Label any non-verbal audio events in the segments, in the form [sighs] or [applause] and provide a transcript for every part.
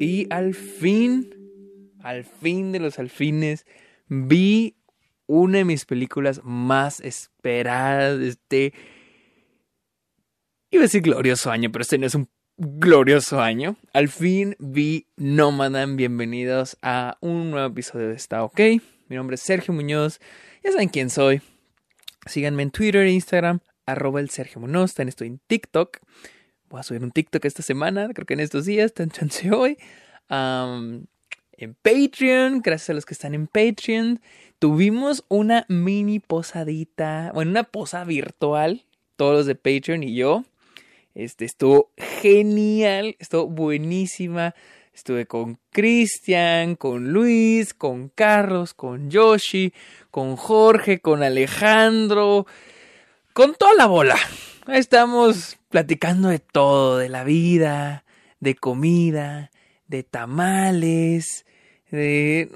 Y al fin, al fin de los alfines, vi una de mis películas más esperadas de este... Iba a decir glorioso año, pero este no es un glorioso año. Al fin vi Nomadan. Bienvenidos a un nuevo episodio de Está OK. Mi nombre es Sergio Muñoz. Ya saben quién soy. Síganme en Twitter e Instagram, arroba el Sergio Muñoz. También estoy en TikTok. Voy a subir un TikTok esta semana, creo que en estos días, tan chance hoy. en Patreon, gracias a los que están en Patreon. Tuvimos una mini posadita, bueno, una posa virtual, todos los de Patreon y yo. Este estuvo genial, estuvo buenísima. Estuve con Cristian, con Luis, con Carlos, con Yoshi, con Jorge, con Alejandro, con toda la bola. Estamos platicando de todo, de la vida, de comida, de tamales, de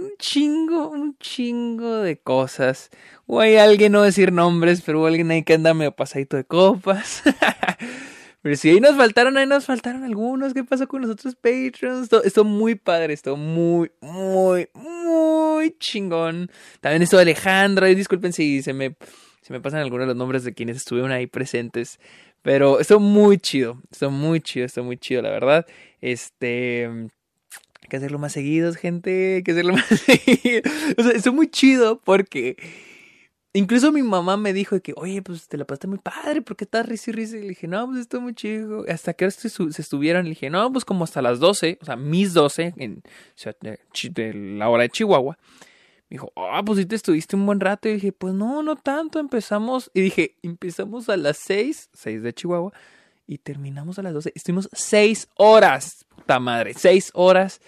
un chingo, un chingo de cosas. O hay alguien, no decir nombres, pero alguien ahí que anda medio pasadito de copas. [laughs] pero si ahí nos faltaron, ahí nos faltaron algunos. ¿Qué pasó con los otros Patreons? Esto, muy padre, esto muy, muy, muy chingón. También esto de Alejandro. disculpen si se me se me pasan algunos de los nombres de quienes estuvieron ahí presentes. Pero estuvo muy chido. Estuvo muy chido, estuvo muy chido, la verdad. Este. Hay que hacerlo más seguidos, gente. Hay que hacerlo [laughs] más seguido. O sea, estuvo muy chido porque. Incluso mi mamá me dijo que, oye, pues te la pasaste muy padre, ¿por qué estás risa y risa? Y le dije, no, pues estuvo muy chido. Hasta que se, se estuvieron, le dije, no, pues como hasta las 12, o sea, mis 12, en, de la hora de Chihuahua. Me dijo, ah, pues sí te estuviste un buen rato. Y dije, pues no, no tanto. Empezamos. Y dije, empezamos a las 6, 6 de Chihuahua. Y terminamos a las 12. Estuvimos 6 horas. Puta madre, 6 horas.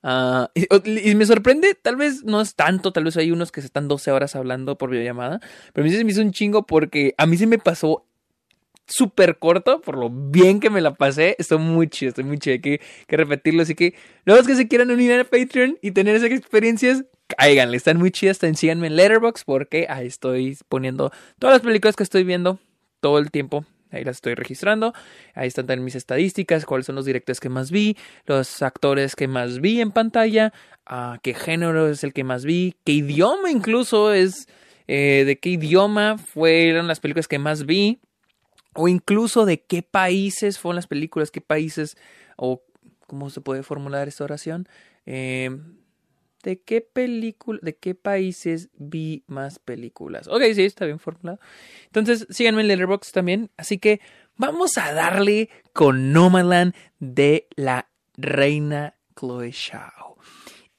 Uh, y, me sorprende, tal vez no es tanto, tal vez hay unos que se están 12 horas hablando por videollamada. Pero a mí se me hizo un chingo porque a mí se me pasó súper corto, por lo bien que me la pasé. Estoy muy chido, estoy muy chido. Hay que, que repetirlo. Así que, los que se quieran unir a Patreon y tener esas experiencias, cáiganle, están muy chidas. Síganme en Letterboxd porque ahí estoy poniendo todas las películas que estoy viendo todo el tiempo. Ahí las estoy registrando. Ahí están también mis estadísticas, cuáles son los directores que más vi, los actores que más vi en pantalla, uh, qué género es el que más vi, qué idioma incluso es, eh, de qué idioma fueron las películas que más vi, o incluso de qué países fueron las películas, qué países, o cómo se puede formular esta oración. Eh, ¿De qué película, de qué países vi más películas? Ok, sí, está bien formulado. Entonces, síganme en Letterboxd también. Así que vamos a darle con Nomadland de la reina Chloe Shao.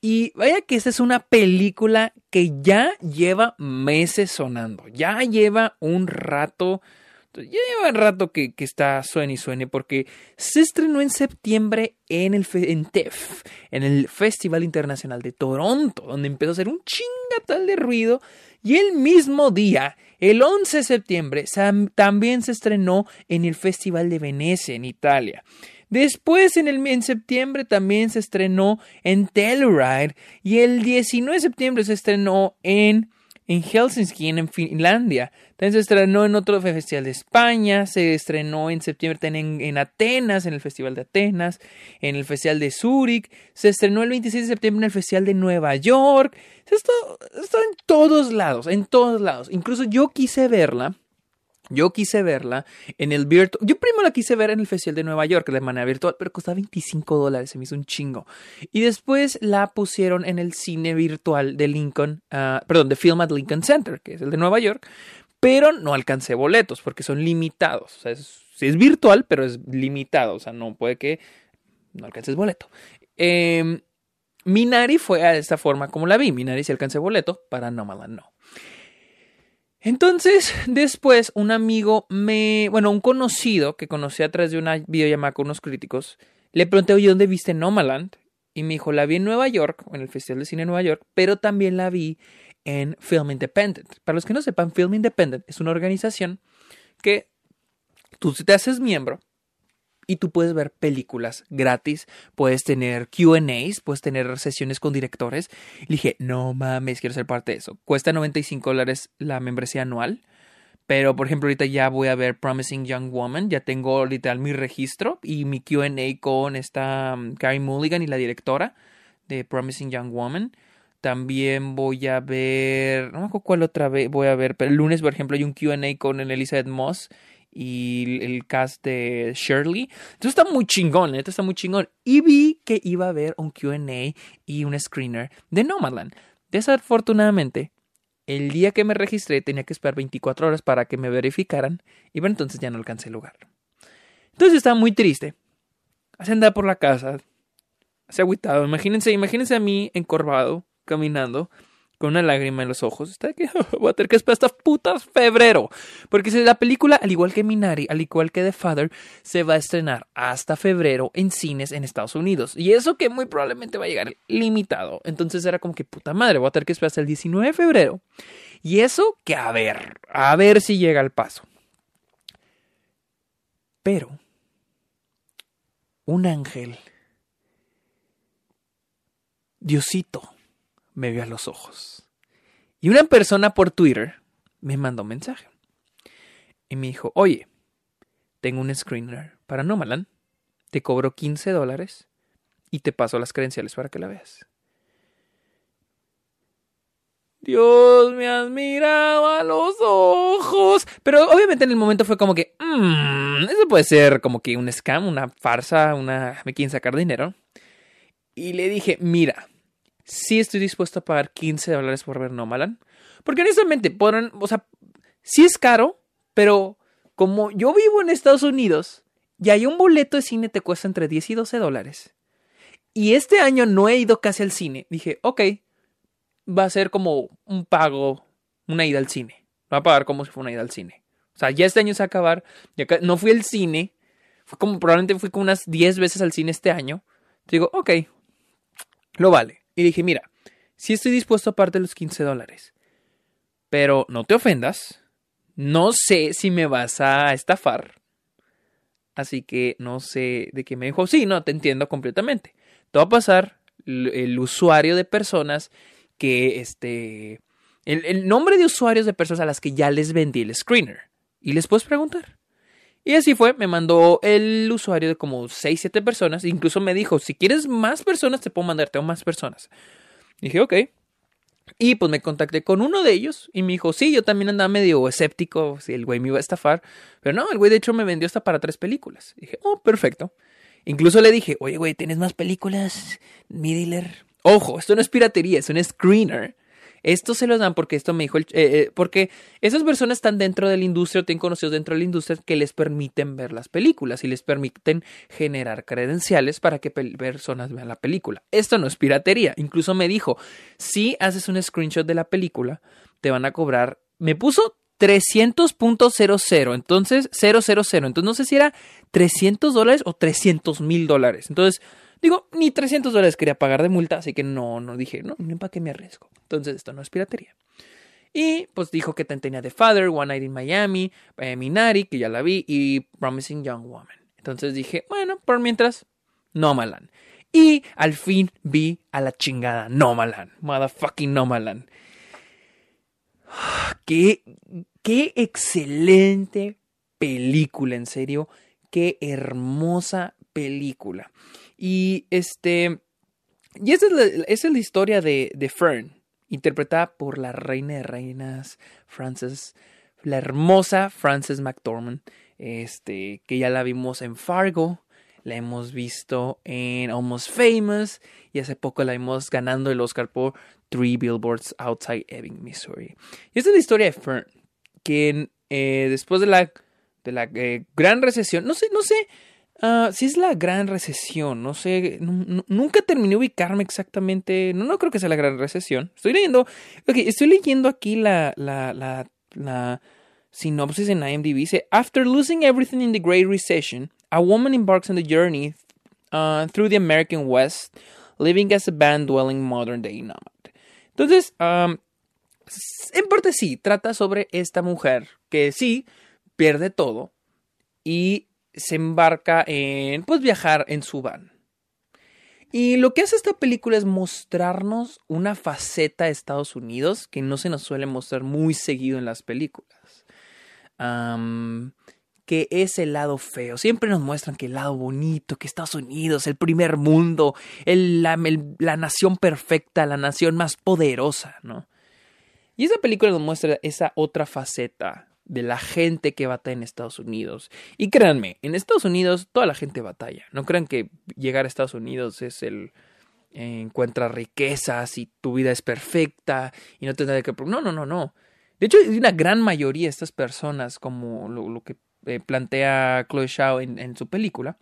Y vaya que esta es una película que ya lleva meses sonando, ya lleva un rato ya lleva rato que, que, está suene y suene porque se estrenó en septiembre en el en TEF, en el Festival Internacional de Toronto, donde empezó a hacer un chingatal de ruido. Y el mismo día, el 11 de septiembre, también se estrenó en el Festival de Venecia, en Italia. Después, en, el, en septiembre, también se estrenó en Telluride. Y el 19 de septiembre se estrenó en en Helsinki, en Finlandia. También se estrenó en otro festival de España, se estrenó en septiembre también en, Atenas, en el Festival de Atenas, en el Festival de Zúrich, se estrenó el 26 de septiembre en el Festival de Nueva York. Esto está en todos lados, en todos lados. Incluso yo quise verla yo quise verla en el virtual. Yo primero la quise ver en el Festival de Nueva York de manera virtual, pero costaba 25 dólares, se me hizo un chingo. Y después la pusieron en el cine virtual de Lincoln, uh, perdón, de Film at Lincoln Center, que es el de Nueva York, pero no alcancé boletos porque son limitados. O sea, es, es virtual, pero es limitado, o sea, no puede que no alcances boleto. Eh, Minari fue a esta forma como la vi. Minari sí alcancé boleto, para Nomadland no. Entonces, [laughs] después, un amigo me, bueno, un conocido que conocí a través de una videollamada con unos críticos, le pregunté, oye, ¿dónde viste Nomaland? Y me dijo, la vi en Nueva York, en el Festival de Cine de Nueva York, pero también la vi en Film Independent. Para los que no sepan, Film Independent es una organización que tú te haces miembro y tú puedes ver películas gratis, puedes tener QAs, puedes tener sesiones con directores. Y dije, no mames, quiero ser parte de eso. Cuesta 95 dólares la membresía anual, Pero, por ejemplo, ahorita ya voy a ver Promising Young Woman. Ya tengo literal mi registro y mi QA con esta um, Mulligan y la directora de Promising Young Woman. También voy a ver. No me acuerdo cuál otra vez voy a ver. Pero el lunes, por ejemplo, hay un QA con Elizabeth Moss y el cast de Shirley. Entonces está muy chingón, esto está muy chingón. Y vi que iba a haber un QA y un screener de Nomadland. Desafortunadamente, el día que me registré tenía que esperar 24 horas para que me verificaran y bueno, entonces ya no alcancé el lugar. Entonces estaba muy triste. Así andaba por la casa, así agüitado. Imagínense, imagínense a mí encorvado, caminando, con una lágrima en los ojos. Está que [laughs] voy a tener que esperar hasta putas febrero. Porque la película, al igual que Minari, al igual que The Father, se va a estrenar hasta febrero en cines en Estados Unidos. Y eso que muy probablemente va a llegar limitado. Entonces era como que puta madre, voy a tener que esperar hasta el 19 de febrero. Y eso que a ver, a ver si llega al paso. Pero un ángel, Diosito, me vio a los ojos. Y una persona por Twitter me mandó un mensaje. Y me dijo, oye, tengo un screener para Nomaland. Te cobro 15 dólares y te paso las credenciales para que la veas. Dios me has mirado a los ojos. Pero obviamente en el momento fue como que, mmm, eso puede ser como que un scam, una farsa, una... me quieren sacar dinero. Y le dije, mira, sí estoy dispuesto a pagar 15 dólares por ver Nomaland. Porque honestamente, podrán, o sea, sí es caro, pero como yo vivo en Estados Unidos y hay un boleto de cine te cuesta entre 10 y 12 dólares. Y este año no he ido casi al cine. Dije, ok, va a ser como un pago, una ida al cine. Va a pagar como si fuera una ida al cine. O sea, ya este año se va a acabar. no fui al cine. Fue como, probablemente fui como unas 10 veces al cine este año. Digo, ok, lo vale. Y dije, mira, si estoy dispuesto a parte los 15 dólares, pero no te ofendas, no sé si me vas a estafar, así que no sé de qué me dijo, sí, no, te entiendo completamente. Te va a pasar el, usuario de personas que, este, el, el nombre de usuarios de personas a las que ya les vendí el screener y les puedes preguntar. Y así fue, me mandó el usuario de como 6, 7 personas. Incluso me dijo, si quieres más personas, te puedo mandarte a más personas. Dije, ok. Y pues me contacté con uno de ellos y me dijo, sí, yo también andaba medio escéptico si el güey me iba a estafar. Pero no, el güey de hecho me vendió hasta para tres películas. Dije, oh, perfecto. Incluso le dije, oye, güey, ¿tienes más películas? Mi dealer. Ojo, esto no es piratería, es un screener. Esto se lo dan porque esto me dijo, el, eh, eh, porque esas personas están dentro de la industria o tienen conocidos dentro de la industria que les permiten ver las películas y les permiten generar credenciales para que personas vean la película. Esto no es piratería. Incluso me dijo, si haces un screenshot de la película, te van a cobrar, me puso 300.00, entonces 000, entonces no sé si era 300 dólares o 300 mil dólares. Entonces, Digo, ni 300 dólares quería pagar de multa, así que no, no dije, no, ni para qué me arriesgo. Entonces, esto no es piratería. Y pues dijo que tenía The Father, One Night in Miami, eh, Minari, que ya la vi, y Promising Young Woman. Entonces dije, bueno, por mientras, Nomaland. Y al fin vi a la chingada Nomaland. Motherfucking Nomaland. [sighs] Qué, qué excelente película, en serio. Qué hermosa película. Y este. Y esa es la, es la historia de, Fern, interpretada por la reina de reinas, Frances, la hermosa Frances McDormand, este, que ya la vimos en Fargo, la hemos visto en Almost Famous, y hace poco la vimos ganando el Oscar por Three Billboards Outside Ebbing, Missouri. Y esta es la historia de Fern, quien eh, después de la, de la eh, gran recesión, no sé, no sé, Uh, sí es la gran recesión, no sé, nunca terminé de ubicarme exactamente, no, no creo que sea la gran recesión. Estoy leyendo, estoy leyendo aquí la, sinopsis en IMDb. Dice, After losing everything in the Great Recession, a woman embarks on the journey uh, through the American West, living as a band-dwelling modern-day nomad. Entonces, um, en parte sí, trata sobre esta mujer que sí pierde todo y se embarca en pues viajar en su van. Y lo que hace esta película es mostrarnos una faceta de Estados Unidos que no se nos suele mostrar muy seguido en las películas. que es el lado feo. Siempre nos muestran que el lado bonito, que Estados Unidos, el primer mundo, la, la, nación perfecta, la nación más poderosa, ¿no? Y esa película nos muestra esa otra faceta de la gente que batalla en Estados Unidos. Y créanme, en Estados Unidos toda la gente batalla. No crean que llegar a Estados Unidos es el eh, encuentra riquezas y tu vida es perfecta y no tendrá que... No, no, no, no. De hecho, una gran mayoría de estas personas, como lo que eh, plantea Chloe Shao en, su película.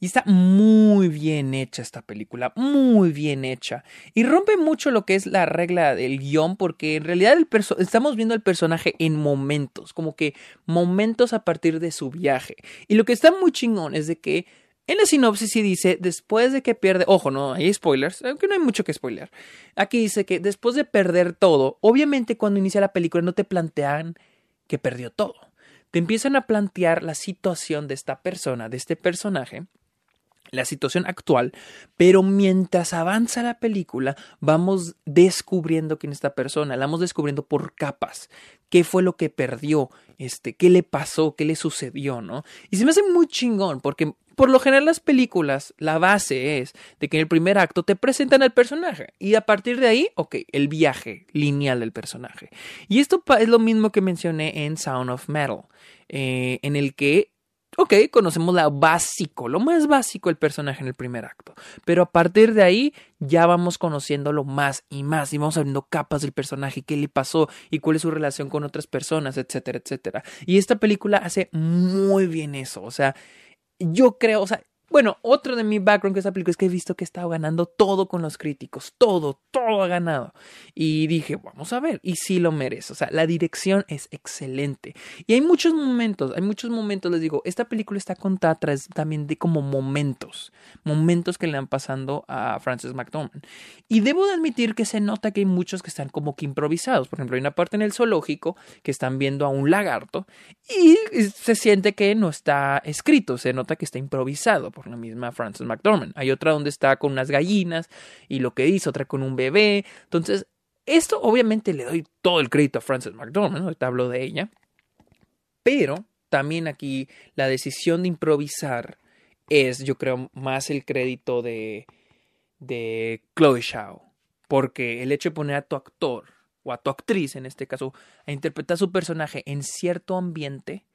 Y está muy bien hecha esta película, muy bien hecha. Y rompe mucho lo que es la regla del guion, porque en realidad el estamos viendo al personaje en momentos, como que momentos a partir de su viaje. Y lo que está muy chingón es de que en la sinopsis sí dice, después de que pierde, ojo, no hay spoilers, aunque no hay mucho que spoiler. Aquí dice que después de perder todo, obviamente cuando inicia la película no te plantean que perdió todo te empiezan a plantear la situación de esta persona, de este personaje, la situación actual, pero mientras avanza la película vamos descubriendo quién es esta persona, la vamos descubriendo por capas, qué fue lo que perdió, este, qué le pasó, qué le sucedió, ¿no? Y se me hace muy chingón porque por lo general las películas, la base es de que en el primer acto te presentan al personaje y a partir de ahí, ok, el viaje lineal del personaje. Y esto es lo mismo que mencioné en Sound of Metal, eh, en el que Ok, conocemos lo básico, lo más básico del personaje en el primer acto. Pero a partir de ahí ya vamos conociéndolo más y más y vamos abriendo capas del personaje, qué le pasó y cuál es su relación con otras personas, etcétera, etcétera. Y esta película hace muy bien eso. O sea, yo creo, o sea, bueno, otro de mi background que esta película es que he visto que he estado ganando todo con los críticos, todo, todo ha ganado. Y dije, vamos a ver, y sí lo merece. O sea, la dirección es excelente. Y hay muchos momentos, hay muchos momentos, les digo, esta película está contada tras también de como momentos, momentos que le han pasando a Frances McDormand. Y debo de admitir que se nota que hay muchos que están como que improvisados. Por ejemplo, hay una parte en el zoológico que están viendo a un lagarto y se siente que no está escrito, se nota que está improvisado por la misma Frances McDormand. Hay otra donde está con unas gallinas y lo que dice, otra con un bebé. Entonces, esto obviamente le doy todo el crédito a Frances McDormand, ¿no? hablo de ella. Pero también aquí la decisión de improvisar es, yo creo, más el crédito de, de Chloe Shao. Porque el hecho de poner a tu actor, o a tu actriz en este caso, a interpretar a su personaje en cierto ambiente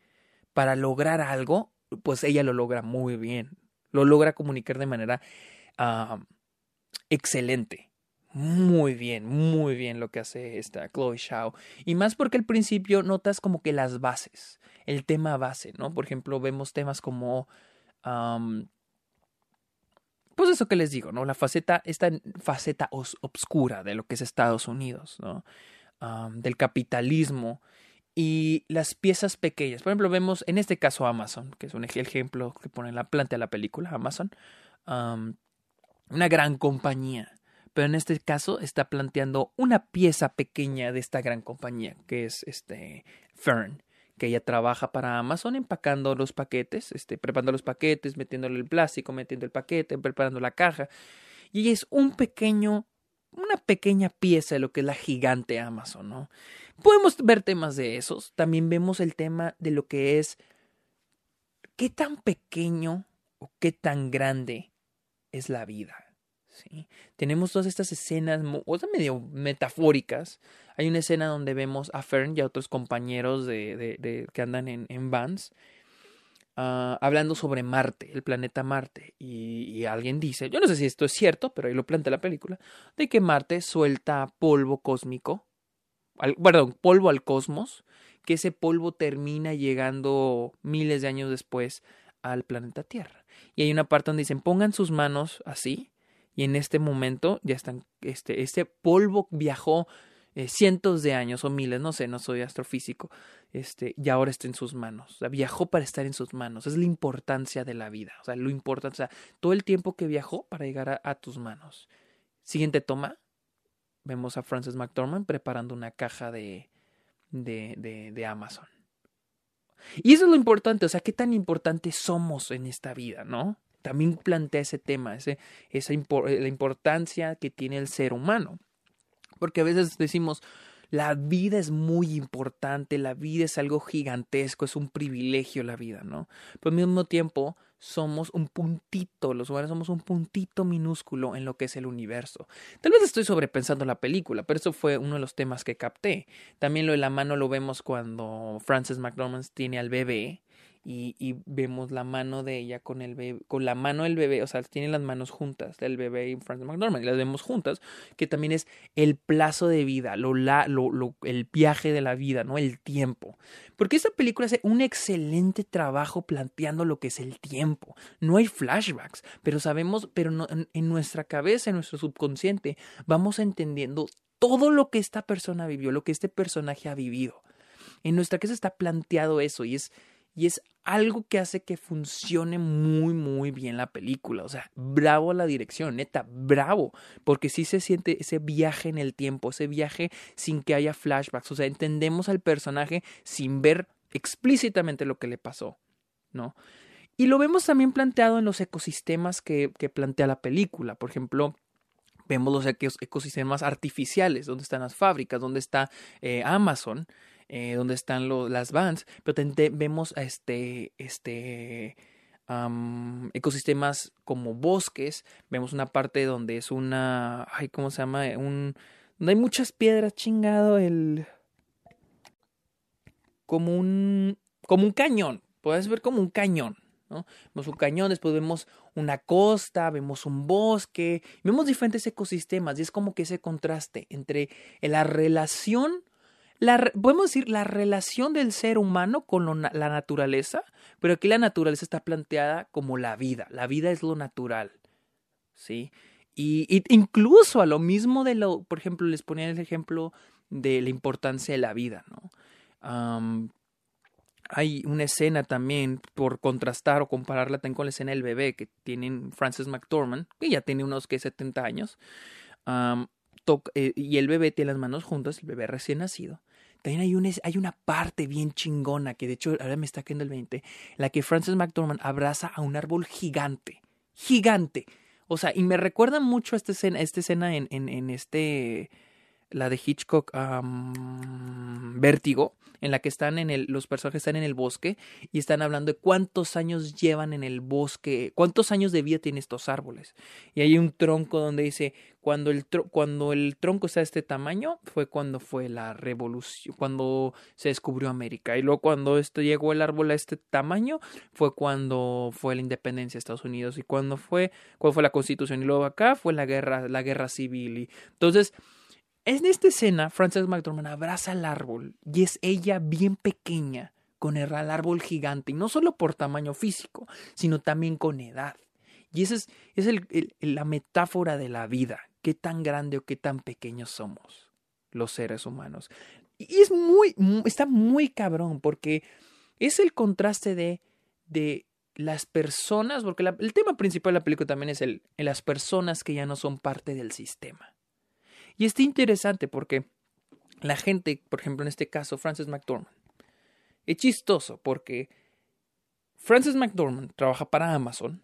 para lograr algo, pues ella lo logra muy bien lo logra comunicar de manera ah, excelente. Muy bien, muy bien lo que hace esta Chloe Shao. Y más porque al principio notas como que las bases, el tema base, ¿no? Por ejemplo, vemos temas como... pues eso que les digo, ¿no? La faceta, esta faceta obscura de lo que es Estados Unidos, ¿no? del capitalismo y las piezas pequeñas. Por ejemplo, vemos en este caso Amazon, que es un ejemplo que pone la planta de la película, Amazon, una gran compañía. Pero en este caso está planteando una pieza pequeña de esta gran compañía, que es este Fern, que ella trabaja para Amazon empacando los paquetes, este, preparando los paquetes, metiéndole el plástico, metiendo el paquete, preparando la caja. Y ella es un pequeño, una pequeña pieza de lo que es la gigante Amazon, ¿no? Podemos ver temas de esos. También vemos el tema de lo que es qué tan pequeño o qué tan grande es la vida. ¿sí? Tenemos todas estas escenas o sea, medio metafóricas. Hay una escena donde vemos a Fern y a otros compañeros de, de, que andan en, en vans ah, hablando sobre Marte, el planeta Marte. Y, alguien dice, yo no sé si esto es cierto, pero ahí lo plantea la película, de que Marte suelta polvo cósmico perdón, polvo al cosmos, que ese polvo termina llegando miles de años después al planeta Tierra. Y hay una parte donde dicen, pongan sus manos así, y en este momento ya están, este, este polvo viajó eh, cientos de años o miles, no sé, no soy astrofísico, este, y ahora está en sus manos. Viajó para estar en sus manos. Es la importancia de la vida. O sea, lo importante, o sea, todo el tiempo que viajó para llegar a tus manos. Siguiente toma vemos a Frances McDormand preparando una caja de, de, de, Amazon. Y eso es lo importante, o sea, qué tan importantes somos en esta vida, ¿no? También plantea ese tema, ese, esa la importancia que tiene el ser humano. Porque a veces decimos, la vida es muy importante, la vida es algo gigantesco, es un privilegio la vida, ¿no? Pero al mismo tiempo somos un puntito, los humanos somos un puntito minúsculo en lo que es el universo. Tal vez estoy sobrepensando la película, pero eso fue uno de los temas que capté. También lo de la mano lo vemos cuando Frances McDormand tiene al bebé y, vemos la mano de ella con el bebé, con la mano del bebé, o sea, tienen las manos juntas, del bebé y Frances McDormand, y las vemos juntas, que también es el plazo de vida, lo, la, lo, lo, el viaje de la vida, ¿no? El tiempo. Porque esta película hace un excelente trabajo planteando lo que es el tiempo. No hay flashbacks, pero sabemos, pero en, nuestra cabeza, en nuestro subconsciente, vamos entendiendo todo lo que esta persona vivió, lo que este personaje ha vivido. En nuestra cabeza está planteado eso y es y es algo que hace que funcione muy, muy bien la película. O sea, bravo a la dirección, neta, bravo. Porque sí se siente ese viaje en el tiempo, ese viaje sin que haya flashbacks. O sea, entendemos al personaje sin ver explícitamente lo que le pasó, ¿no? Y lo vemos también planteado en los ecosistemas que, que plantea la película. Por ejemplo, vemos los ecosistemas artificiales, donde están las fábricas, donde está eh, Amazon eh, donde están los, las vans, pero también vemos este, este um, ecosistemas como bosques, vemos una parte donde es una, ay, ¿cómo se llama? Un, donde hay muchas piedras, chingado, el, como un, como un cañón, puedes ver como un cañón, ¿no? Vemos un cañón, después vemos una costa, vemos un bosque, vemos diferentes ecosistemas y es como que ese contraste entre la relación la, podemos decir la relación del ser humano con la naturaleza, pero aquí la naturaleza está planteada como la vida. La vida es lo natural. ¿Sí? Y, incluso a lo mismo de lo, por ejemplo, les ponía el ejemplo de la importancia de la vida, ¿no? Hay una escena también, por contrastar o compararla también con la escena del bebé que tienen Frances McDormand, que ya tiene unos que 70 años, eh, y el bebé tiene las manos juntas, el bebé recién nacido. También hay una, hay una parte bien chingona que de hecho ahora me está cayendo el 20, la que Frances McDormand abraza a un árbol gigante, gigante. O sea, y me recuerda mucho a esta escena, esta escena en, en, en este, la de Hitchcock, Vértigo, en la que están en el, los personajes están en el bosque y están hablando de cuántos años llevan en el bosque, cuántos años de vida tienen estos árboles. Y hay un tronco donde dice, cuando el, cuando el tronco está de este tamaño, fue cuando fue la revolución, cuando se descubrió América. Y luego cuando esto llegó el árbol a este tamaño, fue cuando fue la independencia de Estados Unidos. Y cuando fue, cuando fue la constitución. Y luego acá fue la guerra, la guerra civil. Y entonces, en esta escena, Frances McDormand abraza al árbol y es ella bien pequeña con el árbol gigante, y no solo por tamaño físico, sino también con edad. Y esa es, la metáfora de la vida, qué tan grande o qué tan pequeños somos los seres humanos. Y es muy, está muy cabrón, porque es el contraste de, de las personas, porque el tema principal de la película también es el, las personas que ya no son parte del sistema. Y está interesante porque la gente, por ejemplo, en este caso, Frances McDormand, es chistoso porque Frances McDormand trabaja para Amazon,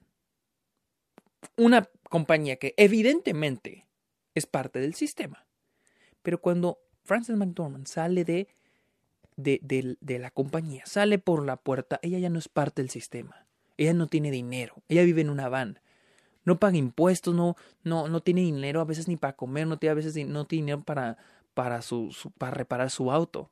una compañía que evidentemente es parte del sistema. Pero cuando Frances McDormand sale de, de, de, de, la compañía, sale por la puerta, ella ya no es parte del sistema. Ella no tiene dinero, ella vive en una van no paga impuestos, no, no, no tiene dinero a veces ni para comer, no tiene a veces no tiene dinero para, para, su, para reparar su auto.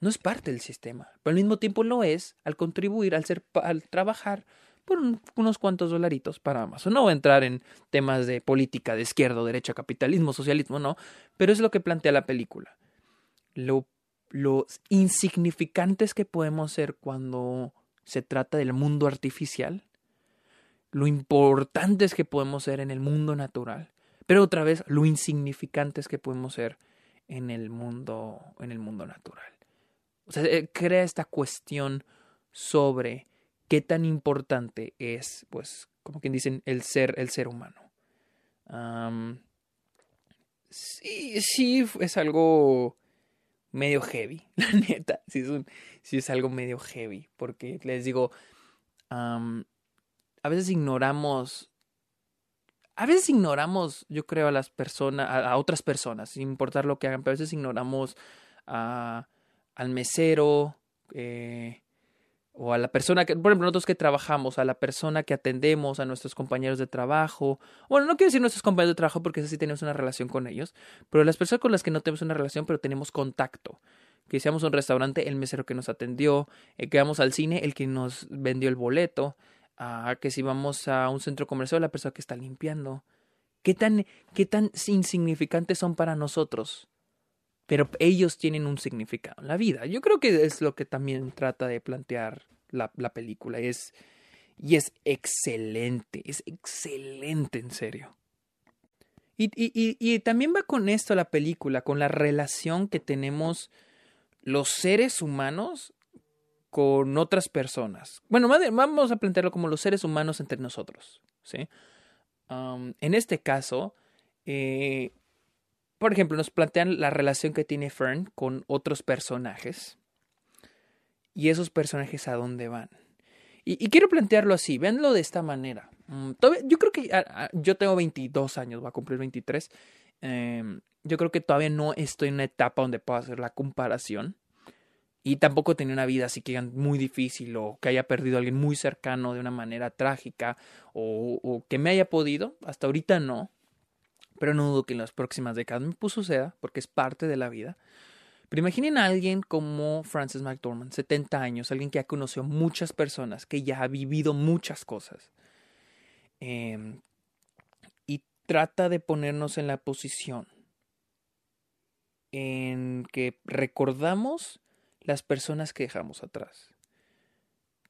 No es parte del sistema, pero al mismo tiempo lo es al contribuir, al, ser, al trabajar por un, unos cuantos dolaritos para Amazon. No voy a entrar en temas de política, de izquierda, derecha, capitalismo, socialismo, no, pero es lo que plantea la película. Lo, los insignificantes que podemos ser cuando se trata del mundo artificial lo importantes que podemos ser en el mundo natural, pero otra vez lo insignificantes que podemos ser en el mundo, en el mundo natural. O sea, eh, crea esta cuestión sobre qué tan importante es, pues, como quien dicen, el ser, el ser humano. Um, sí, sí, es algo medio heavy, [laughs] la neta. Sí es, algo medio heavy, porque les digo, a veces ignoramos a veces ignoramos, yo creo, a las personas, a, otras personas, sin importar lo que hagan, pero a veces ignoramos a, al mesero, eh, o a la persona que, por ejemplo, nosotros que trabajamos, a la persona que atendemos, a nuestros compañeros de trabajo. Bueno, no quiero decir nuestros compañeros de trabajo porque sí tenemos una relación con ellos, pero las personas con las que no tenemos una relación, pero tenemos contacto. Que seamos un restaurante, el mesero que nos atendió, eh, que vamos al cine, el que nos vendió el boleto, que si vamos a un centro comercial, la persona que está limpiando. ¿Qué tan, qué tan insignificantes son para nosotros? pero ellos tienen un significado en la vida. Yo creo que es lo que también trata de plantear la, la película. Es, y es excelente, es excelente en serio. Y, y, y, también va con esto la película, con la relación que tenemos los seres humanos con otras personas. Bueno, vamos a plantearlo como los seres humanos entre nosotros. ¿sí? En este caso, eh, por ejemplo, nos plantean la relación que tiene Fern con otros personajes. Y esos personajes a dónde van. Y, quiero plantearlo así, véanlo de esta manera. Mm, yo creo que ah, ah, yo tengo 22 años, va a cumplir 23. Em, yo creo que todavía no estoy en una etapa donde pueda hacer la comparación. Y tampoco tenía una vida así que muy difícil o que haya perdido a alguien muy cercano de una manera trágica o, que me haya podido. Hasta ahorita no pero no dudo que en las próximas décadas me puso suceda, porque es parte de la vida. Pero imaginen a alguien como Francis McDormand, 70 años, alguien que ha conocido muchas personas, que ya ha vivido muchas cosas. Em, y trata de ponernos en la posición en que recordamos las personas que dejamos atrás.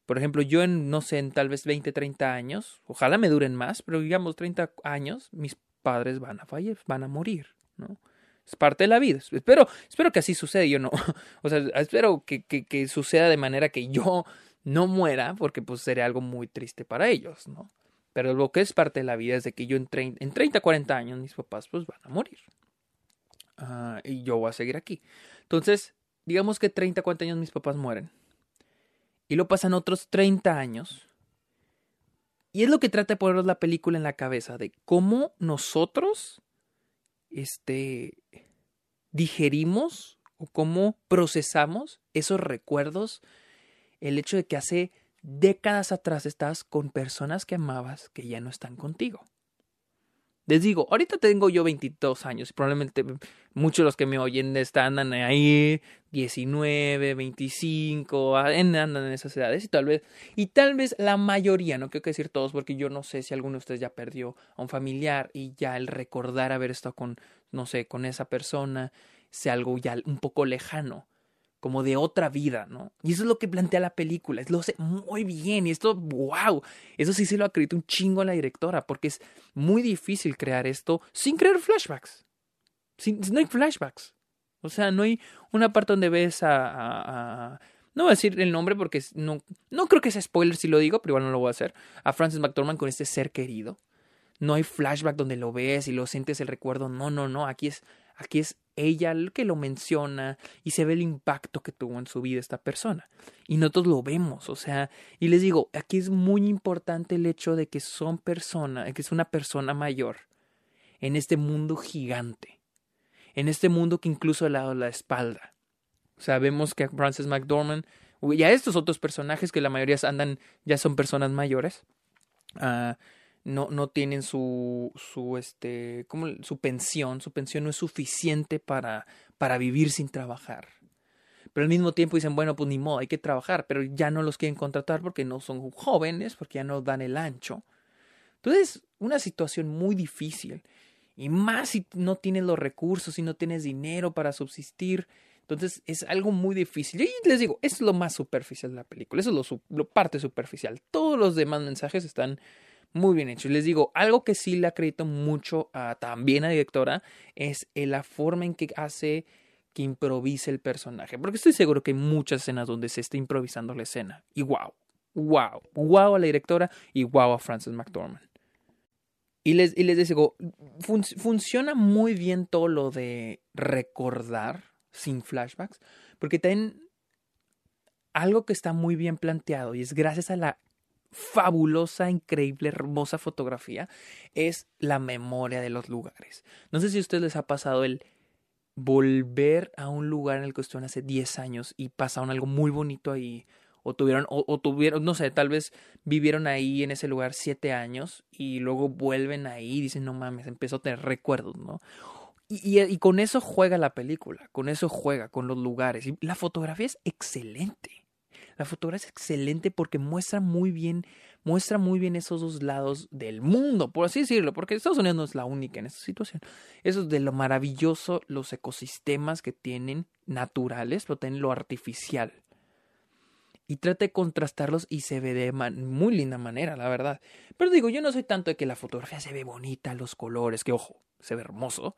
Por ejemplo, yo en, no sé, en tal vez 20, 30 años, ojalá me duren más, pero digamos 30 años, mis padres van a fallar, van a morir, ¿no? Es parte de la vida. Espero, espero que así suceda. Yo no. [laughs] O sea, espero que, que, suceda de manera que yo no muera, porque pues sería algo muy triste para ellos, ¿no? Pero lo que es parte de la vida es de que yo en 30, en 30 40 años mis papás pues van a morir. Ah, y yo voy a seguir aquí. Entonces, digamos que 30, 40 años mis papás mueren. Y lo pasan otros 30 años y es lo que trata de ponernos la película en la cabeza, de cómo nosotros este, digerimos o cómo procesamos esos recuerdos, el hecho de que hace décadas atrás estás con personas que amabas que ya no están contigo. Les digo, ahorita tengo yo 22 años y probablemente muchos de los que me oyen están ahí 19, 25, andan en esas edades y tal vez y tal vez la mayoría, no quiero decir todos porque yo no sé si alguno de ustedes ya perdió a un familiar y ya el recordar haber estado con no sé, con esa persona sea algo ya un poco lejano como de otra vida, ¿no? Y eso es lo que plantea la película, es lo hace muy bien y esto, wow, eso sí se lo acredito un chingo a la directora, porque es muy difícil crear esto sin crear flashbacks. Sin, no hay flashbacks. O sea, no hay una parte donde ves a, no voy a decir el nombre porque no, no creo que sea spoiler si lo digo, pero igual no lo voy a hacer. A Francis McDormand con este ser querido. No hay flashback donde lo ves y lo sientes el recuerdo. No, no, no. Aquí es Aquí es ella el que lo menciona y se ve el impacto que tuvo en su vida esta persona. Y nosotros lo vemos, o sea, y les digo, aquí es muy importante el hecho de que son personas, que es una persona mayor en este mundo gigante, en este mundo que incluso le ha dado la espalda. Sabemos que Frances McDormand y a estos otros personajes que la mayoría andan, ya son personas mayores, uh, no, no tienen su, su, este, como su pensión, su pensión no es suficiente para, para vivir sin trabajar. Pero al mismo tiempo dicen, bueno, pues ni modo, hay que trabajar, pero ya no los quieren contratar porque no son jóvenes, porque ya no dan el ancho. Entonces, una situación muy difícil. Y más si no tienes los recursos, si no tienes dinero para subsistir. Entonces es algo muy difícil. Y les digo, es lo más superficial de la película. Eso es lo, lo parte superficial. Todos los demás mensajes están muy bien hecho. Y les digo, algo que sí le acredito mucho a, también a la directora es la forma en que hace que improvise el personaje. Porque estoy seguro que hay muchas escenas donde se está improvisando la escena. Y wow, wow, wow a la directora y wow a Frances McDormand. Y les, y les digo, funciona muy bien todo lo de recordar sin flashbacks, porque también algo que está muy bien planteado y es gracias a la fabulosa, increíble, hermosa fotografía es la memoria de los lugares. No sé si a ustedes les ha pasado el volver a un lugar en el que estuvieron hace 10 años y pasaron algo muy bonito ahí. O tuvieron, o, tuvieron, no sé, tal vez vivieron ahí en ese lugar 7 años y luego vuelven ahí y dicen, no mames, empezó a tener recuerdos, ¿no? Y, y, con eso juega la película, con eso juega, con los lugares. Y la fotografía es excelente. La fotografía es excelente porque muestra muy bien, muestra muy bien esos dos lados del mundo, por así decirlo, porque Estados Unidos no es la única en esta situación. Eso es de lo maravilloso, los ecosistemas que tienen naturales, pero tienen lo artificial. Y trata de contrastarlos y se ve de muy linda manera, la verdad. Pero digo, yo no soy tanto de que la fotografía se ve bonita, los colores, que ojo, se ve hermoso,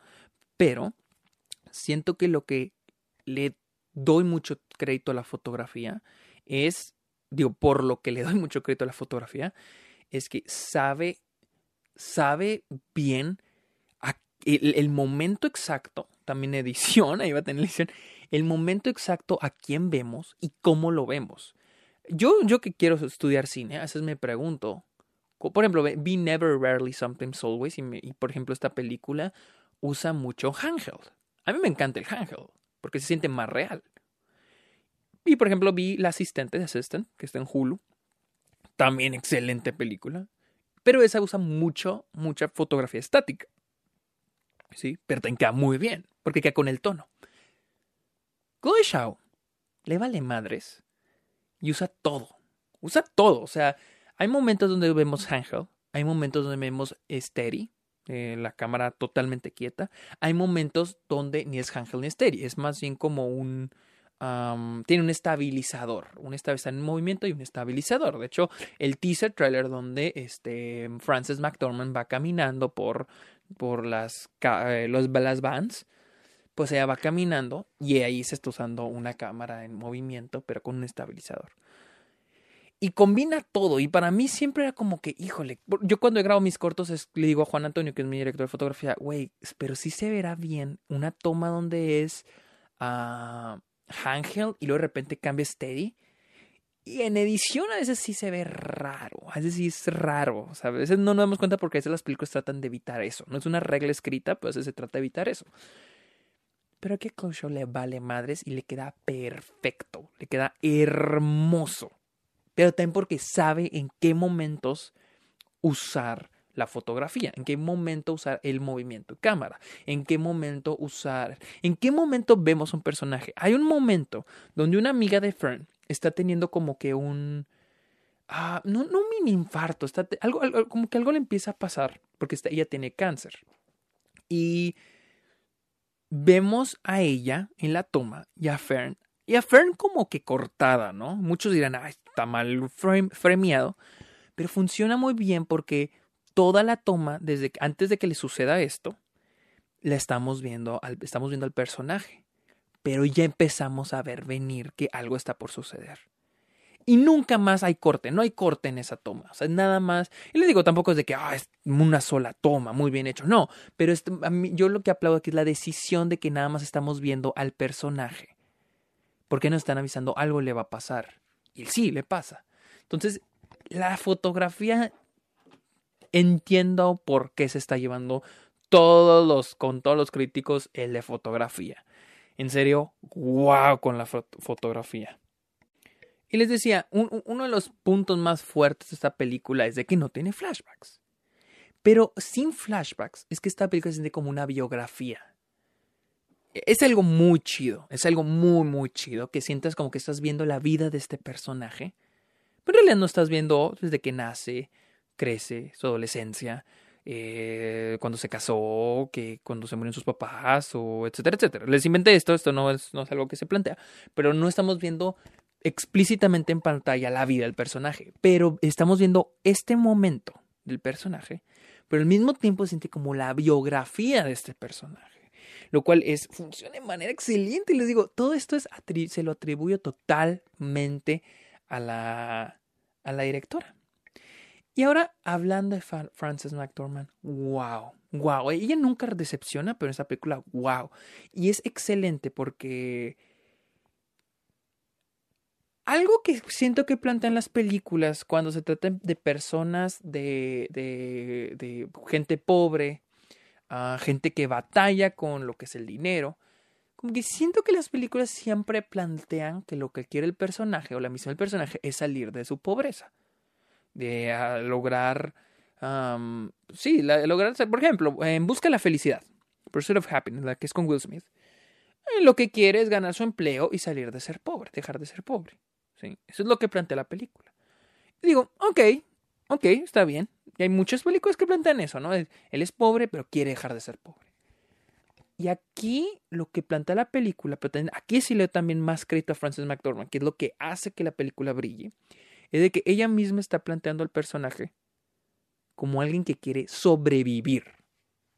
pero siento que lo que le doy mucho crédito a la fotografía es, digo, por lo que le doy mucho crédito a la fotografía, es que sabe, sabe bien el, momento exacto, también edición, [laughs] ahí va a tener edición, el momento exacto a quién vemos y cómo lo vemos. Yo, yo que quiero estudiar cine, a veces me pregunto, por ejemplo, vi Never, Rarely, Sometimes, Always, y, y por ejemplo esta película usa mucho handheld. A mí me encanta el handheld, porque se siente más real. Y por ejemplo, vi La Asistente de Assistant, que está en Hulu. También excelente película. Pero esa usa mucho, mucha fotografía estática. ¿Sí? Pero te queda muy bien, porque queda con el tono. Chloe Shao le vale madres y usa todo. Usa todo. O sea, hay momentos donde vemos handheld, hay momentos donde vemos steady, eh, la cámara totalmente quieta. Hay momentos donde ni es handheld ni steady, es más bien como un tiene un estabilizador, un estabilizador en movimiento y un estabilizador. De hecho, el teaser trailer donde este Frances McDormand va caminando por, por las, eh, los, las vans, pues ella va caminando y ahí se está usando una cámara en movimiento, pero con un estabilizador. Y combina todo. Y para mí siempre era como que, híjole, yo cuando he grabado mis cortos le digo a Juan Antonio, que es mi director de fotografía, güey, pero sí se verá bien una toma donde es... Uh, handheld y luego de repente cambia steady. Y en edición a veces sí se ve raro, a veces sí es raro, a veces no nos damos cuenta porque a veces las películas tratan de evitar eso. No es una regla escrita, pero a veces se trata de evitar eso. Pero aquí a Show le vale madres y le queda perfecto, le queda hermoso. Pero también porque sabe en qué momentos usar la fotografía, en qué momento usar el movimiento de cámara, en qué momento usar, en qué momento vemos un personaje. Hay un momento donde una amiga de Fern está teniendo como que un... Ah, no, no un mini infarto, está algo, como que algo le empieza a pasar porque ella tiene cáncer. Y vemos a ella en la toma y a Fern, y a Fern como que cortada, ¿no? Muchos dirán, está mal frame, frameado, pero funciona muy bien porque toda la toma, desde antes de que le suceda esto, la estamos viendo al, estamos viendo al personaje. Pero ya empezamos a ver venir que algo está por suceder. Y nunca más hay corte, no hay corte en esa toma. O sea, nada más. Y les digo, tampoco es de que ah, es una sola toma, muy bien hecho. No, pero mí, yo lo que aplaudo aquí es la decisión de que nada más estamos viendo al personaje. Porque nos están avisando algo le va a pasar. Y sí, le pasa. Entonces, la fotografía entiendo por qué se está llevando todos los, con todos los críticos el de fotografía. En serio, wow con la fotografía. Y les decía, uno de los puntos más fuertes de esta película es de que no tiene flashbacks. Pero sin flashbacks es que esta película se siente como una biografía. Es algo muy chido, es algo muy, muy chido que sientas como que estás viendo la vida de este personaje. Pero en realidad no estás viendo desde que nace, crece, su adolescencia, eh, cuando se casó, que cuando se murieron sus papás, o etcétera, etcétera. Les inventé esto, esto no es, no es algo que se plantea, pero no estamos viendo explícitamente en pantalla la vida del personaje, pero estamos viendo este momento del personaje, pero al mismo tiempo siente como la biografía de este personaje, lo cual es funciona de manera excelente. Y les digo, todo esto es se lo atribuyo totalmente a la, a la directora. Y ahora, hablando de Frances McDormand, wow, wow. Ella nunca decepciona, pero en esta película, wow. Y es excelente porque algo que siento que plantean las películas cuando se trata de personas de, de, de gente pobre, uh, gente que batalla con lo que es el dinero, como que siento que las películas siempre plantean que lo que quiere el personaje o la misión del personaje es salir de su pobreza, de lograr, um, sí, la, lograr, por ejemplo, en Busca de la Felicidad, Pursuit of Happiness, la que es con Will Smith, eh, lo que quiere es ganar su empleo y salir de ser pobre, dejar de ser pobre. ¿sí? Eso es lo que plantea la película. Digo, ok, ok, está bien. Y hay muchas películas que plantean eso, ¿no? Él es pobre, pero quiere dejar de ser pobre. Y aquí lo que plantea la película, pero aquí sí leo también más crédito a Frances McDormand, que es lo que hace que la película brille, es de que ella misma está planteando al personaje como alguien que quiere sobrevivir.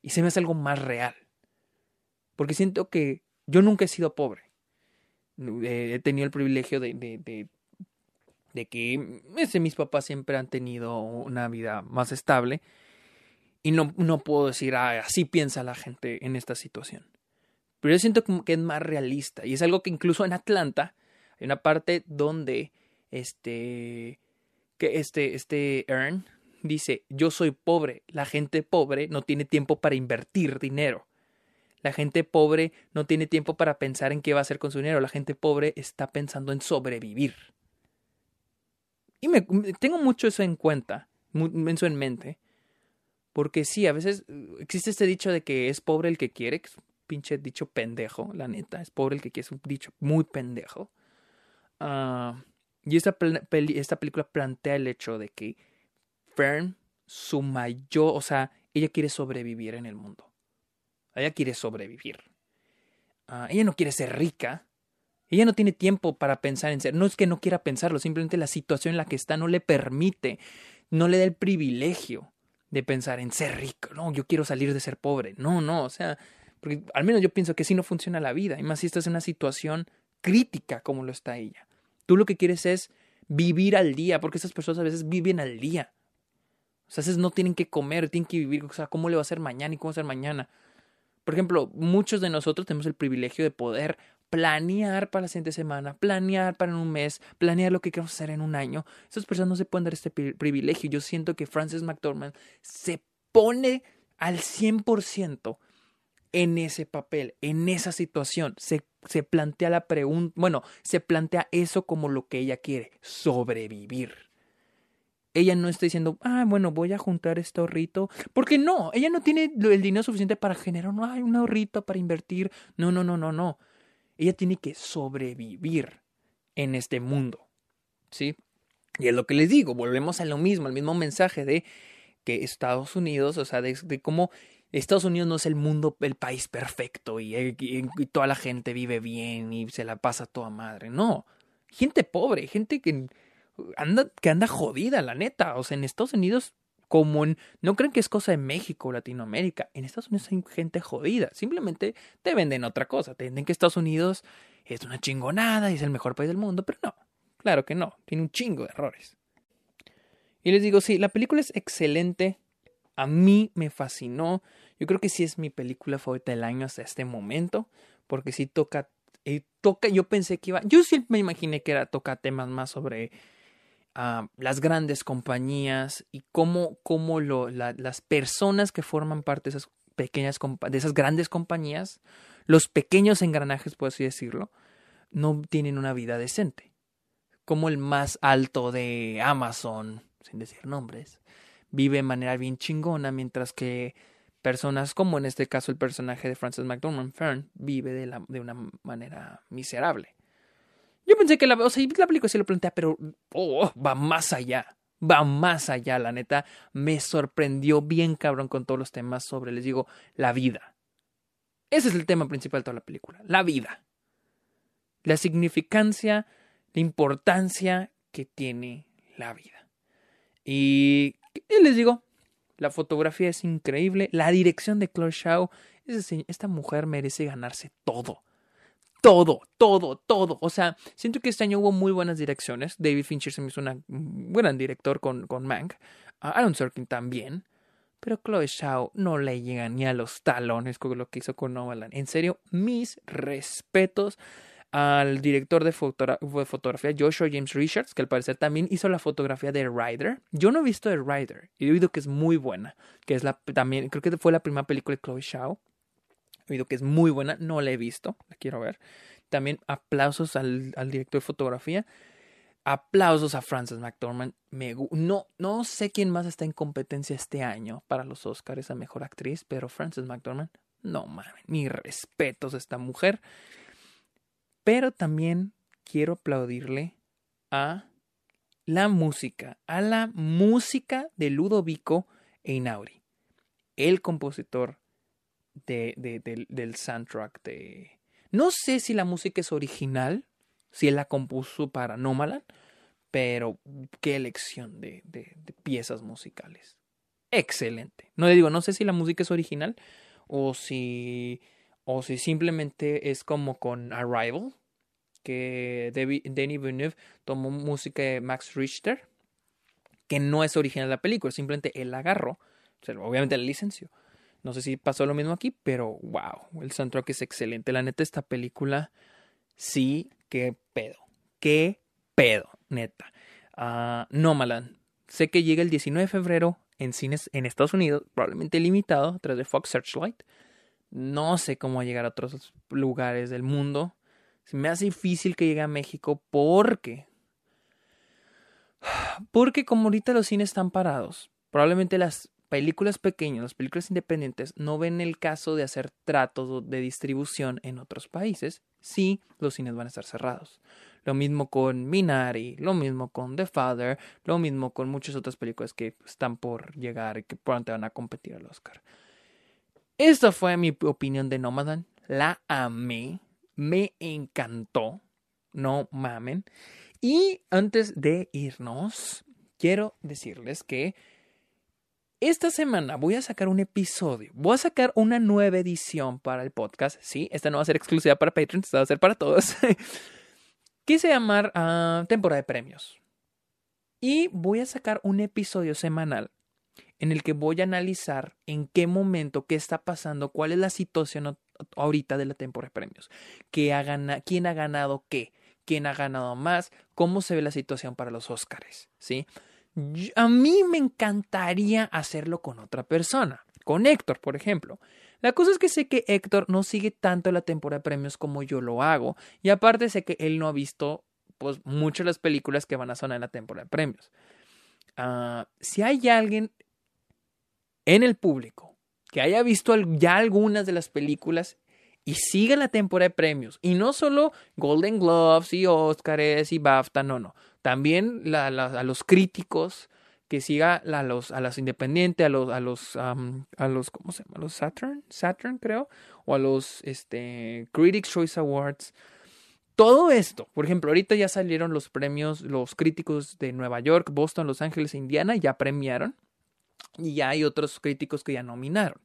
Y se me hace algo más real. Porque siento que yo nunca he sido pobre. Eh, he tenido el privilegio de, de, de, que ese, mis papás siempre han tenido una vida más estable. Y no, no puedo decir, ah, así piensa la gente en esta situación. Pero yo siento que es más realista. Y es algo que incluso en Atlanta hay una parte donde este, que este, este Earn dice, yo soy pobre. La gente pobre no tiene tiempo para invertir dinero. La gente pobre no tiene tiempo para pensar en qué va a hacer con su dinero. La gente pobre está pensando en sobrevivir. Y me, tengo mucho eso en cuenta, eso en mente. Porque sí, a veces uh, existe este dicho de que es pobre el que quiere, que es un pinche dicho pendejo, la neta. Es pobre el que quiere, es un dicho muy pendejo. Uh, y esta, esta película plantea el hecho de que Fern, su mayor, o sea, ella quiere sobrevivir en el mundo. Ella quiere sobrevivir. Uh, ella no quiere ser rica. Ella no tiene tiempo para pensar en ser. No es que no quiera pensarlo, simplemente la situación en la que está no le permite, no le da el privilegio de pensar en ser rico. No, yo quiero salir de ser pobre. No, no, o sea, porque al menos yo pienso que así no funciona la vida. Y más si estás en una situación crítica como lo está ella. Tú lo que quieres es vivir al día, porque esas personas a veces viven al día. O sea, a veces no tienen que comer, tienen que vivir. O sea, ¿cómo le va a ser mañana y cómo va a ser mañana? Por ejemplo, muchos de nosotros tenemos el privilegio de poder planear para la siguiente semana, planear para un mes, planear lo que queremos hacer en un año. Esas personas no se pueden dar este privilegio. Yo siento que Frances McDormand se pone al 100% en ese papel, en esa situación. Se, se plantea la pregunta, bueno, se plantea eso como lo que ella quiere, sobrevivir ella no está diciendo, ah, bueno, voy a juntar este ahorrito. Porque no, ella no tiene el dinero suficiente para generar no, un ahorrito para invertir. No, no, no, no, no. Ella tiene que sobrevivir en este mundo. ¿Sí? Y es lo que les digo, volvemos a lo mismo, al mismo mensaje de que Estados Unidos, o sea, de, cómo Estados Unidos no es el mundo, el país perfecto y, y, toda la gente vive bien y se la pasa toda madre. No, gente pobre, gente que anda, que anda jodida, la neta. O sea, en Estados Unidos, como en. No creen que es cosa de México o Latinoamérica. En Estados Unidos hay gente jodida. Simplemente te venden otra cosa. Te venden que Estados Unidos es una chingonada y es el mejor país del mundo. Pero no, claro que no. Tiene un chingo de errores. Y les digo, sí, la película es excelente. A mí me fascinó. Yo creo que sí es mi película favorita del año hasta este momento. Porque sí toca. Eh, toca, yo pensé que iba. Yo sí me imaginé que era toca temas más sobre las grandes compañías y cómo, cómo lo, las personas que forman parte de esas pequeñas de esas grandes compañías, los pequeños engranajes, por así decirlo, no tienen una vida decente. Como el más alto de Amazon, sin decir nombres, vive de manera bien chingona, mientras que personas como en este caso el personaje de Frances McDormand Fern vive de, la, de una manera miserable. Yo pensé que la, o sea, la película sí lo plantea, pero oh, va más allá. Va más allá, la neta. Me sorprendió bien cabrón con todos los temas sobre, les digo, la vida. Ese es el tema principal de toda la película. La vida. La significancia, la importancia que tiene la vida. Y, y les digo, la fotografía es increíble. La dirección de Chloe Shaw. Esta mujer merece ganarse todo todo, todo, todo. O sea, siento que este año hubo muy buenas direcciones. David Fincher se me hizo un gran director con, con Mank. Uh, Aaron Sorkin también. Pero Chloe Shaw no le llega ni a los talones con lo que hizo con Nolan. En serio, mis respetos al director de, fotografía Joshua James Richards, que al parecer también hizo la fotografía de Rider. Yo no he visto The Rider y he oído que es muy buena, que es la también creo que fue la primera película de Chloe Shaw. He oído que es muy buena, no la he visto, la quiero ver. También aplausos al, al director de fotografía. Aplausos a Frances McDormand. Me, no, no sé quién más está en competencia este año para los Oscars a mejor actriz, pero Frances McDormand, no mames, mis respetos a esta mujer. Pero también quiero aplaudirle a la música, a la música de Ludovico Einauri, el compositor de, del soundtrack de... No sé si la música es original, si él la compuso para Nomaland, pero qué elección de, de, piezas musicales. Excelente. No le digo, no sé si la música es original o si, o si simplemente es como con Arrival, que Denis Villeneuve tomó música de Max Richter, que no es original de la película, simplemente él la agarró, obviamente la licenció. No sé si pasó lo mismo aquí, pero wow, el soundtrack es excelente. La neta, esta película sí, qué pedo. Qué pedo, neta. Uh, Nomaland. Sé que llega el 19 de febrero en cines en Estados Unidos, probablemente limitado a través de Fox Searchlight. No sé cómo llegar a otros lugares del mundo. Se me hace difícil que llegue a México porque. [sighs] Porque como ahorita los cines están parados, probablemente las películas pequeñas, las películas independientes, no ven el caso de hacer tratos de distribución en otros países si los cines van a estar cerrados. Lo mismo con Minari, lo mismo con The Father, lo mismo con muchas otras películas que están por llegar y que pronto van a competir al Oscar. Esta fue mi opinión de Nomadan. La amé. Me encantó. No mamen. Y antes de irnos, quiero decirles que esta semana voy a sacar un episodio, voy a sacar una nueva edición para el podcast. Sí, esta no va a ser exclusiva para Patreon, esta va a ser para todos. [laughs] Quise llamar a temporada de premios. Y voy a sacar un episodio semanal en el que voy a analizar en qué momento, qué está pasando, cuál es la situación ahorita de la temporada de premios, ¿Qué ha ganado, quién ha ganado qué, quién ha ganado más, cómo se ve la situación para los Óscares, ¿sí? A mí me encantaría hacerlo con otra persona, con Héctor, por ejemplo. La cosa es que sé que Héctor no sigue tanto la temporada de premios como yo lo hago, y aparte sé que él no ha visto pues muchas de las películas que van a sonar en la temporada de premios. Ah, si hay alguien en el público que haya visto ya algunas de las películas y siga la temporada de premios, y no solo Golden Gloves y Oscars y BAFTA, no, no, también a los críticos, que siga a los, a los independientes, a los, a los, a los, ¿cómo se llama? A los Saturn, Saturn creo, o a los, este, Critics Choice Awards. Todo esto, por ejemplo, ahorita ya salieron los premios, los críticos de Nueva York, Boston, Los Ángeles Indiana ya premiaron y ya hay otros críticos que ya nominaron.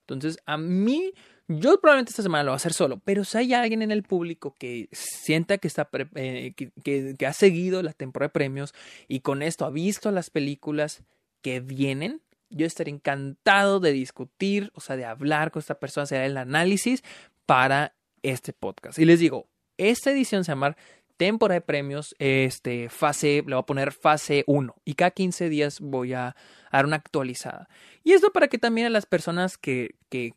Entonces, a mí yo probablemente esta semana lo voy a hacer solo, pero si hay alguien en el público que sienta que, está eh, que, ha seguido la temporada de premios y con esto ha visto las películas que vienen, yo estaré encantado de discutir, o sea, de hablar con esta persona, hacer el análisis para este podcast. Y les digo, esta edición se llama temporada de premios, este, fase, le voy a poner fase 1 y cada 15 días voy a dar una actualizada. Y esto para que también a las personas que, que,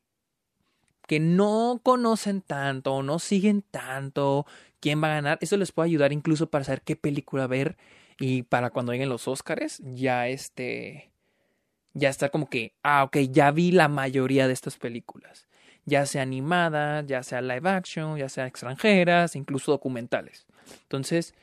que no conocen tanto no siguen tanto quién va a ganar, eso les puede ayudar incluso para saber qué película ver y para cuando lleguen los Oscars ya este ya estar como que, ah, ok, ya vi la mayoría de estas películas, ya sea animadas, ya sea live action, ya sea extranjeras, incluso documentales. Entonces,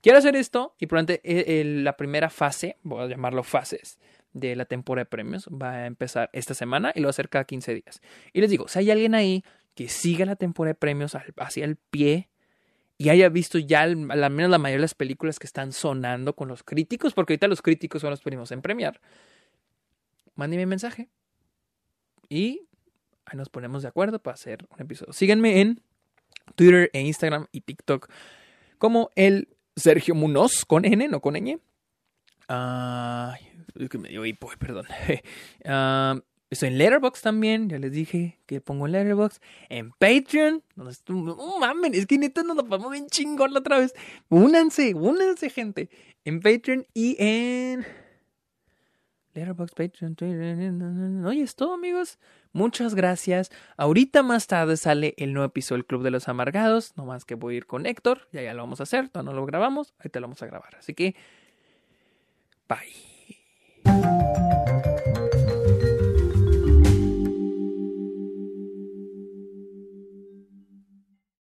quiero hacer esto y probablemente eh, la primera fase, voy a llamarlo fases, de la temporada de premios va a empezar esta semana y lo va a hacer cada 15 días. Y les digo, si hay alguien ahí que siga la temporada de premios hacia el pie y haya visto ya al, menos la mayoría de las películas que están sonando con los críticos, porque ahorita los críticos son los primos en premiar, mándenme un mensaje y ahí nos ponemos de acuerdo para hacer un episodio. Síganme en Twitter e Instagram y TikTok como el Sergio Munoz con N, no con ñ. Que me dio hipo, perdón. [laughs] Ah, Estoy en Letterboxd también, ya les dije que pongo en Letterboxd. En Patreon, donde no mames, es que neta nos lo pasamos bien chingón la otra vez. Únanse, únanse, gente. En Patreon y en Letterboxd, Patreon, Twitter. Oye, es todo, amigos. Muchas gracias. Ahorita más tarde sale el nuevo episodio del Club de los Amargados. No más que voy a ir con Héctor. Ya ya lo vamos a hacer. Todavía no lo grabamos. Ahí te lo vamos a grabar. Así que. Bye.